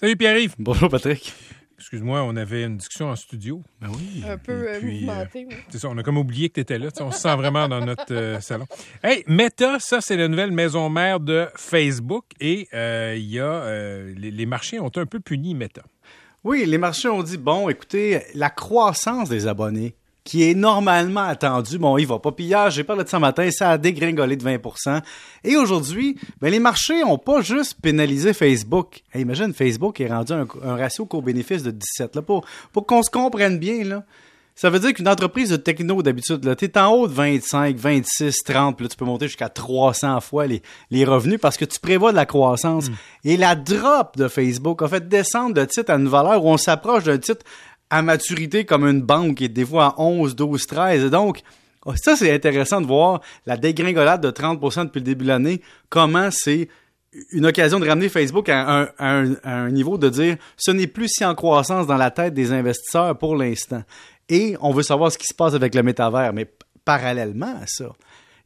Salut Pierre-Yves. Bonjour Patrick. Excuse-moi, on avait une discussion en studio. Ben oui. Un peu euh, puis, mouvementé. oui. C'est ça, on a comme oublié que tu étais là. On se sent vraiment dans notre euh, salon. Hey, Meta, ça, c'est la nouvelle maison mère de Facebook. Et euh, il y a. euh, les, les marchés ont un peu puni Meta. Oui, les marchés ont dit, bon, écoutez, la croissance des abonnés, qui est normalement attendue, bon, il va pas. Hier, j'ai parlé de ça matin, ça a dégringolé de 20% Et aujourd'hui, ben, les marchés ont pas juste pénalisé Facebook. Hey, imagine, Facebook est rendu un, un ratio co-bénéfice de 17. Là, pour pour qu'on se comprenne bien, là. Ça veut dire qu'une entreprise de techno, d'habitude, là, t'es en haut de 25, 26, 30, puis là, tu peux monter jusqu'à 300 fois les, les revenus parce que tu prévois de la croissance. Et la drop de Facebook a fait descendre le titre à une valeur où on s'approche d'un titre à maturité comme une banque qui est des fois à 11, 12, 13. Et donc, ça, c'est intéressant de voir la dégringolade de 30% depuis le début de l'année, comment c'est une occasion de ramener Facebook à un, à un- niveau de dire ce n'est plus si en croissance dans la tête des investisseurs pour l'instant. Et on veut savoir ce qui se passe avec le métavers. Mais parallèlement à ça,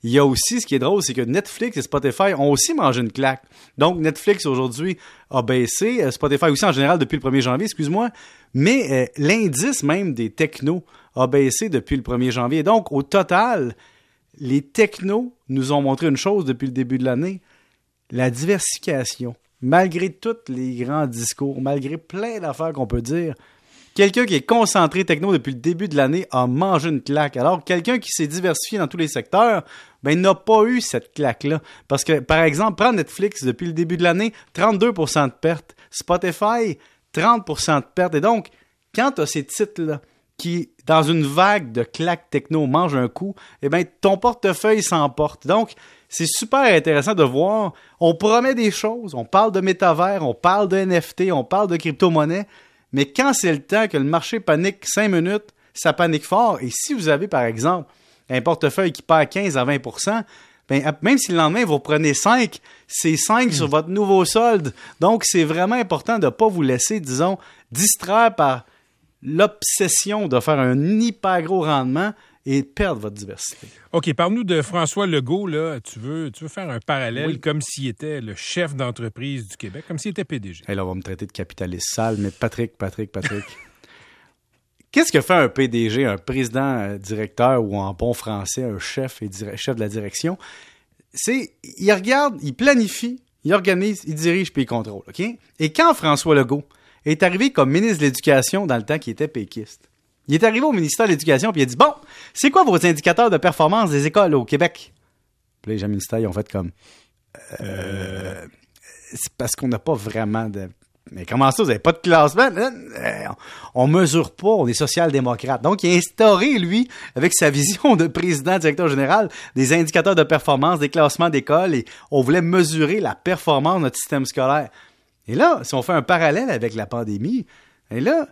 il y a aussi, ce qui est drôle, c'est que Netflix et Spotify ont aussi mangé une claque. Donc, Netflix aujourd'hui a baissé, euh, Spotify aussi en général depuis le 1er janvier, excuse-moi, mais euh, l'indice même des technos a baissé depuis le 1er janvier. Donc, au total, les technos nous ont montré une chose depuis le début de l'année, la diversification. Malgré tous les grands discours, malgré plein d'affaires qu'on peut dire, quelqu'un qui est concentré techno depuis le début de l'année a mangé une claque. Alors, quelqu'un qui s'est diversifié dans tous les secteurs, ben, n'a pas eu cette claque-là. Parce que, par exemple, prends Netflix depuis le début de l'année, 32% de pertes. Spotify, 30% de pertes. Et donc, quand tu as ces titres-là qui, dans une vague de claques techno, mangent un coup, eh bien, ton portefeuille s'emporte. Donc, c'est super intéressant de voir. On promet des choses, on parle de métavers, on parle de NFT, on parle de crypto-monnaie, mais quand c'est le temps que le marché panique 5 minutes, ça panique fort. Et si vous avez, par exemple, un portefeuille qui perd 15 à 20% ben, à- même si le lendemain vous prenez 5, c'est 5 sur votre nouveau solde. Donc, c'est vraiment important de ne pas vous laisser, disons, distraire par l'obsession de faire un hyper gros rendement et perdre votre diversité. OK, parle-nous de François Legault. Là. Tu, veux, tu veux faire un parallèle Oui. comme s'il était le chef d'entreprise du Québec, comme s'il était PDG. Hey, là, on va me traiter de capitaliste sale, mais Patrick, Patrick, Patrick. Qu'est-ce que fait un PDG, un président euh, directeur ou en bon français, un chef et chef de la direction? C'est, il regarde, il planifie, il organise, il dirige puis il contrôle, OK? Et quand François Legault est arrivé comme ministre de l'Éducation dans le temps qu'il était péquiste, il est arrivé au ministère de l'Éducation puis il a dit, bon, c'est quoi vos indicateurs de performance des écoles au Québec? Les gens ministères, ils ont fait comme, euh, c'est parce qu'on n'a pas vraiment de. Mais comment ça, vous n'avez pas de classement? Euh, On mesure pas, on est social-démocrate. Donc, il a instauré, lui, avec sa vision de président, directeur général, des indicateurs de performance, des classements d'école, et on voulait mesurer la performance de notre système scolaire. Et là, si on fait un parallèle avec la pandémie, et là,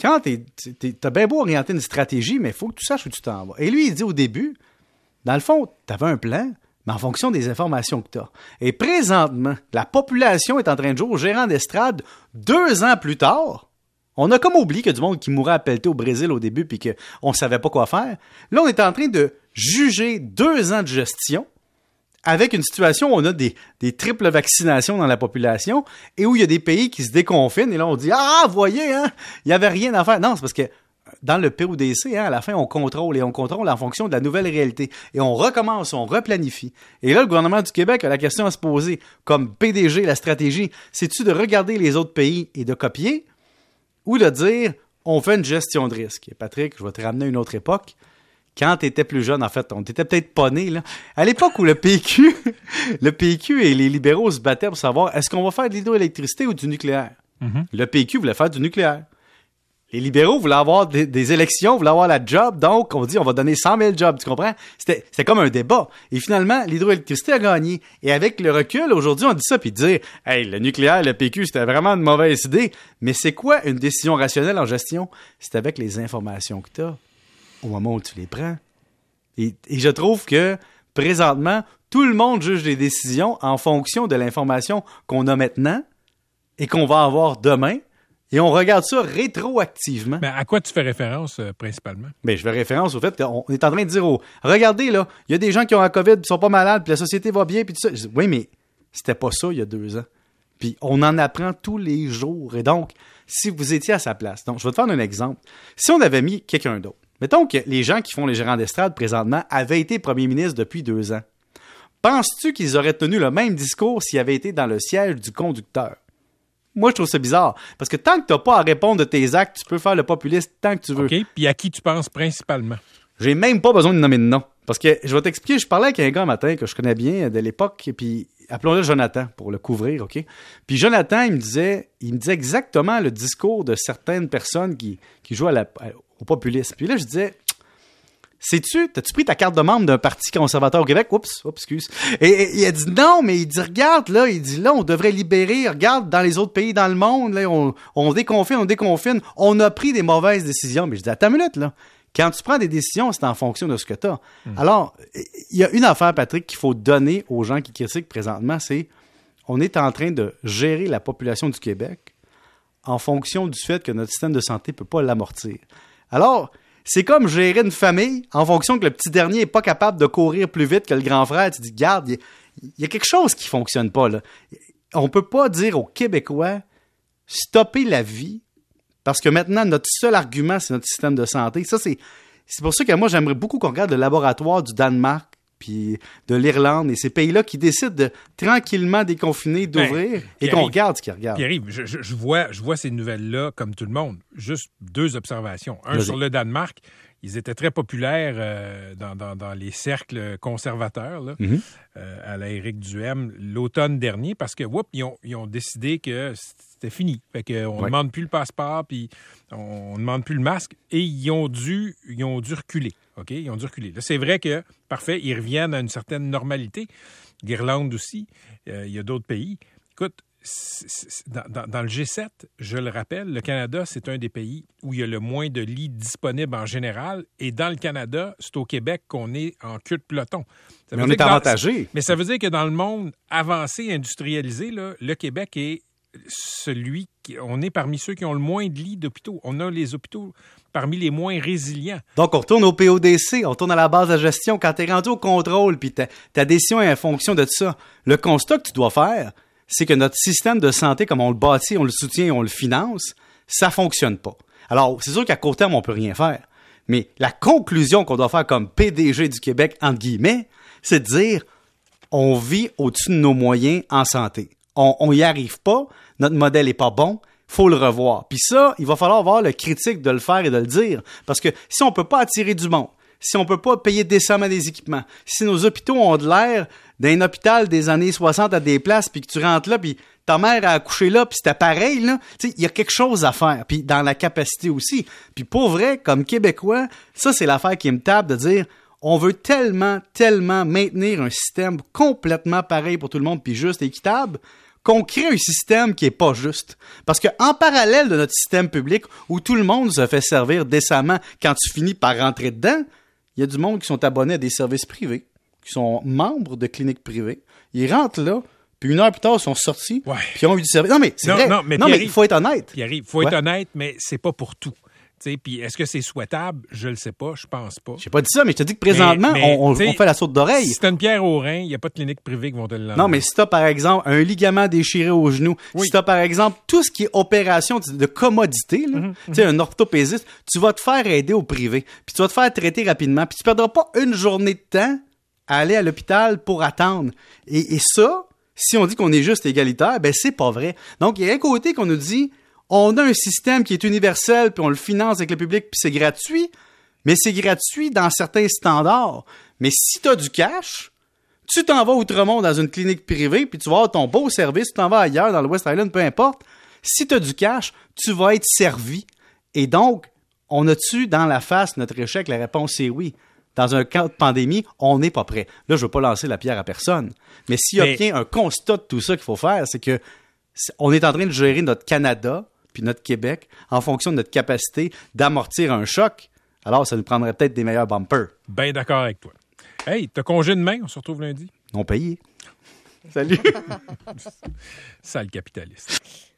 quand tu as bien beau orienter une stratégie, mais il faut que tu saches où tu t'en vas. Et lui, il dit au début, dans le fond, tu avais un plan, mais en fonction des informations que tu as. Et présentement, la population est en train de jouer au gérant d'estrade deux ans plus tard. On a comme oublié que du monde qui mourait à pelleter au Brésil au début puis qu'on ne savait pas quoi faire. Là, on est en train de juger deux ans de gestion avec une situation où on a des, triples vaccinations dans la population et où il y a des pays qui se déconfinent et là on dit ah voyez hein il y avait rien à faire non c'est parce que dans le PODC hein, à la fin on contrôle et on contrôle en fonction de la nouvelle réalité et on recommence on replanifie. Et là le gouvernement du Québec a la question à se poser comme PDG la stratégie c'est-tu de regarder les autres pays et de copier ou de dire on fait une gestion de risque et Patrick je vais te ramener à une autre époque quand tu étais plus jeune, en fait, on t'était peut-être pas né, là. À l'époque où le PQ, le PQ et les libéraux se battaient pour savoir est-ce qu'on va faire de l'hydroélectricité ou du nucléaire? Le PQ voulait faire du nucléaire. Les libéraux voulaient avoir des, des élections, voulaient avoir la job, donc on dit on va donner 100 000 jobs, tu comprends? C'était c'était comme un débat. Et finalement, l'hydroélectricité a gagné. Et avec le recul, aujourd'hui, on dit ça, puis dire, hey, le nucléaire, le PQ, c'était vraiment une mauvaise idée. Mais c'est quoi une décision rationnelle en gestion? C'est avec les informations que tu as au moment où tu les prends. Et, et je trouve que présentement, tout le monde juge les décisions en fonction de l'information qu'on a maintenant et qu'on va avoir demain. Et on regarde ça rétroactivement. Mais à quoi tu fais référence euh, principalement? Ben, je fais référence au fait qu'on est en train de dire, oh, regardez là, il y a des gens qui ont la COVID, qui sont pas malades, puis la société va bien, puis tout ça. Je dis, oui, mais c'était pas ça il y a deux ans. Puis on en apprend tous les jours. Et donc, si vous étiez à sa place, donc je vais te faire un exemple. Si on avait mis quelqu'un d'autre, mettons que les gens qui font les gérants d'estrade présentement avaient été premiers ministres depuis deux ans. Penses-tu qu'ils auraient tenu le même discours s'ils avaient été dans le siège du conducteur? Moi, je trouve ça bizarre. Parce que tant que tu n'as pas à répondre de tes actes, tu peux faire le populiste tant que tu veux. OK. Puis à qui tu penses principalement? J'ai même pas besoin de nommer de nom. Parce que je vais t'expliquer, je parlais avec un gars un matin que je connais bien de l'époque, puis appelons-le Jonathan pour le couvrir, OK? Puis Jonathan, il me disait, il me disait exactement le discours de certaines personnes qui, qui jouent au populisme. Puis là, je disais, Sais-tu, t'as-tu pris ta carte de membre d'un parti conservateur au Québec? Oups, oups, excuse. Et, il a dit non, mais il dit, regarde, là, il dit, là, on devrait libérer, regarde, dans les autres pays dans le monde, là, on, on déconfine, on déconfine. On a pris des mauvaises décisions. Mais je dis, attends une minute, là. Quand tu prends des décisions, c'est en fonction de ce que tu as. Hmm. Alors, il y a une affaire, Patrick, qu'il faut donner aux gens qui critiquent présentement, c'est on est en train de gérer la population du Québec en fonction du fait que notre système de santé ne peut pas l'amortir. Alors, c'est comme gérer une famille en fonction que le petit dernier n'est pas capable de courir plus vite que le grand frère. Tu dis, garde, il y, a quelque chose qui fonctionne pas là. On peut pas dire aux Québécois stopper la vie parce que maintenant notre seul argument c'est notre système de santé. Ça c'est c'est pour ça que moi j'aimerais beaucoup qu'on regarde le laboratoire du Danemark puis de l'Irlande et ces pays-là qui décident de tranquillement déconfiner, ben, d'ouvrir et qu'on regarde ce qu'ils regardent. Pierre, je, je, vois, je vois ces nouvelles-là comme tout le monde. Juste deux observations. Un sur le Danemark. Ils étaient très populaires euh, dans, dans, les cercles conservateurs là, mm-hmm. euh, à la Éric Duhem l'automne dernier parce que whoop, ils, ont, ils ont décidé que c'était fini. Fait qu'on ne demande plus le passeport puis on ne demande plus le masque et ils ont dû, ils ont dû reculer. OK? Ils ont dû reculer. Là, c'est vrai que, parfait, ils reviennent à une certaine normalité. L'Irlande aussi, euh, il y a d'autres pays. Écoute, dans, le G7, je le rappelle, le Canada, c'est un des pays où il y a le moins de lits disponibles en général. Et dans le Canada, c'est au Québec qu'on est en queue de peloton. mais on est avantagé. mais ça veut dire que dans le monde avancé, industrialisé, le Québec est celui qui, on est parmi ceux qui ont le moins de lits d'hôpitaux. On a les hôpitaux parmi les moins résilients. Donc, on retourne au PODC, on retourne à la base de gestion. Quand tu es rendu au contrôle, puis ta, ta, décision est en fonction de ça, le constat que tu dois faire, c'est que notre système de santé, comme on le bâtit, on le soutient, on le finance, ça fonctionne pas. Alors, c'est sûr qu'à court terme, on peut rien faire. Mais la conclusion qu'on doit faire comme PDG du Québec, entre guillemets, c'est de dire, on vit au-dessus de nos moyens en santé. On n'y arrive pas, notre modèle est pas bon, faut le revoir. Puis ça, il va falloir avoir le critique de le faire et de le dire. Parce que si on peut pas attirer du monde, si on peut pas payer décemment des équipements, si nos hôpitaux ont de l'air d'un hôpital des années 60 à des places, puis que tu rentres là, puis ta mère a accouché là, puis c'était pareil, là, il y a quelque chose à faire. Puis dans la capacité aussi. Puis pour vrai, comme Québécois, ça, c'est l'affaire qui me tape de dire on veut tellement, tellement maintenir un système complètement pareil pour tout le monde, puis juste équitable, qu'on crée un système qui est pas juste. Parce que en parallèle de notre système public où tout le monde se fait servir décemment quand tu finis par rentrer dedans, il y a du monde qui sont abonnés à des services privés, qui sont membres de cliniques privées. Ils rentrent là, puis une heure plus tard, ils sont sortis, puis ils ont eu du service. Non, mais c'est vrai. Non, mais, il faut être honnête. il faut être honnête, mais c'est pas pour tout. Puis est-ce que c'est souhaitable? Je le sais pas, je pense pas. J'ai pas dit ça, mais je te dis que présentement, on, fait la saute d'oreille. Si t'as une pierre au rein, il n'y a pas de clinique privée qui vont te le Non, mais si t'as par exemple un ligament déchiré au genou, si t'as par exemple tout ce qui est opération de commodité, là, mhm, tu sais, un orthopédiste, tu vas te faire aider au privé, puis tu vas te faire traiter rapidement, puis tu perdras pas une journée de temps à aller à l'hôpital pour attendre. Et, et ça, si on dit qu'on est juste égalitaire, ben c'est pas vrai. Donc il y a un côté qu'on nous dit on a un système qui est universel, puis on le finance avec le public, puis c'est gratuit, mais c'est gratuit dans certains standards. Mais si tu as du cash, tu t'en vas outremont dans une clinique privée, puis tu vas avoir ton beau service, tu t'en vas ailleurs, dans le West Island, peu importe. Si tu as du cash, tu vas être servi. Et donc, on a-tu dans la face notre échec? La réponse est oui. Dans un cas de pandémie, on n'est pas prêt. Là, je ne veux pas lancer la pierre à personne. Mais s'il y a bien un constat de tout ça qu'il faut faire, c'est que on est en train de gérer notre Canada puis notre Québec en fonction de notre capacité d'amortir un choc, alors ça nous prendrait peut-être des meilleurs bumpers. Bien d'accord avec toi. Hey, t'as congé demain, on se retrouve lundi? Non payé. Salut. Sale capitaliste.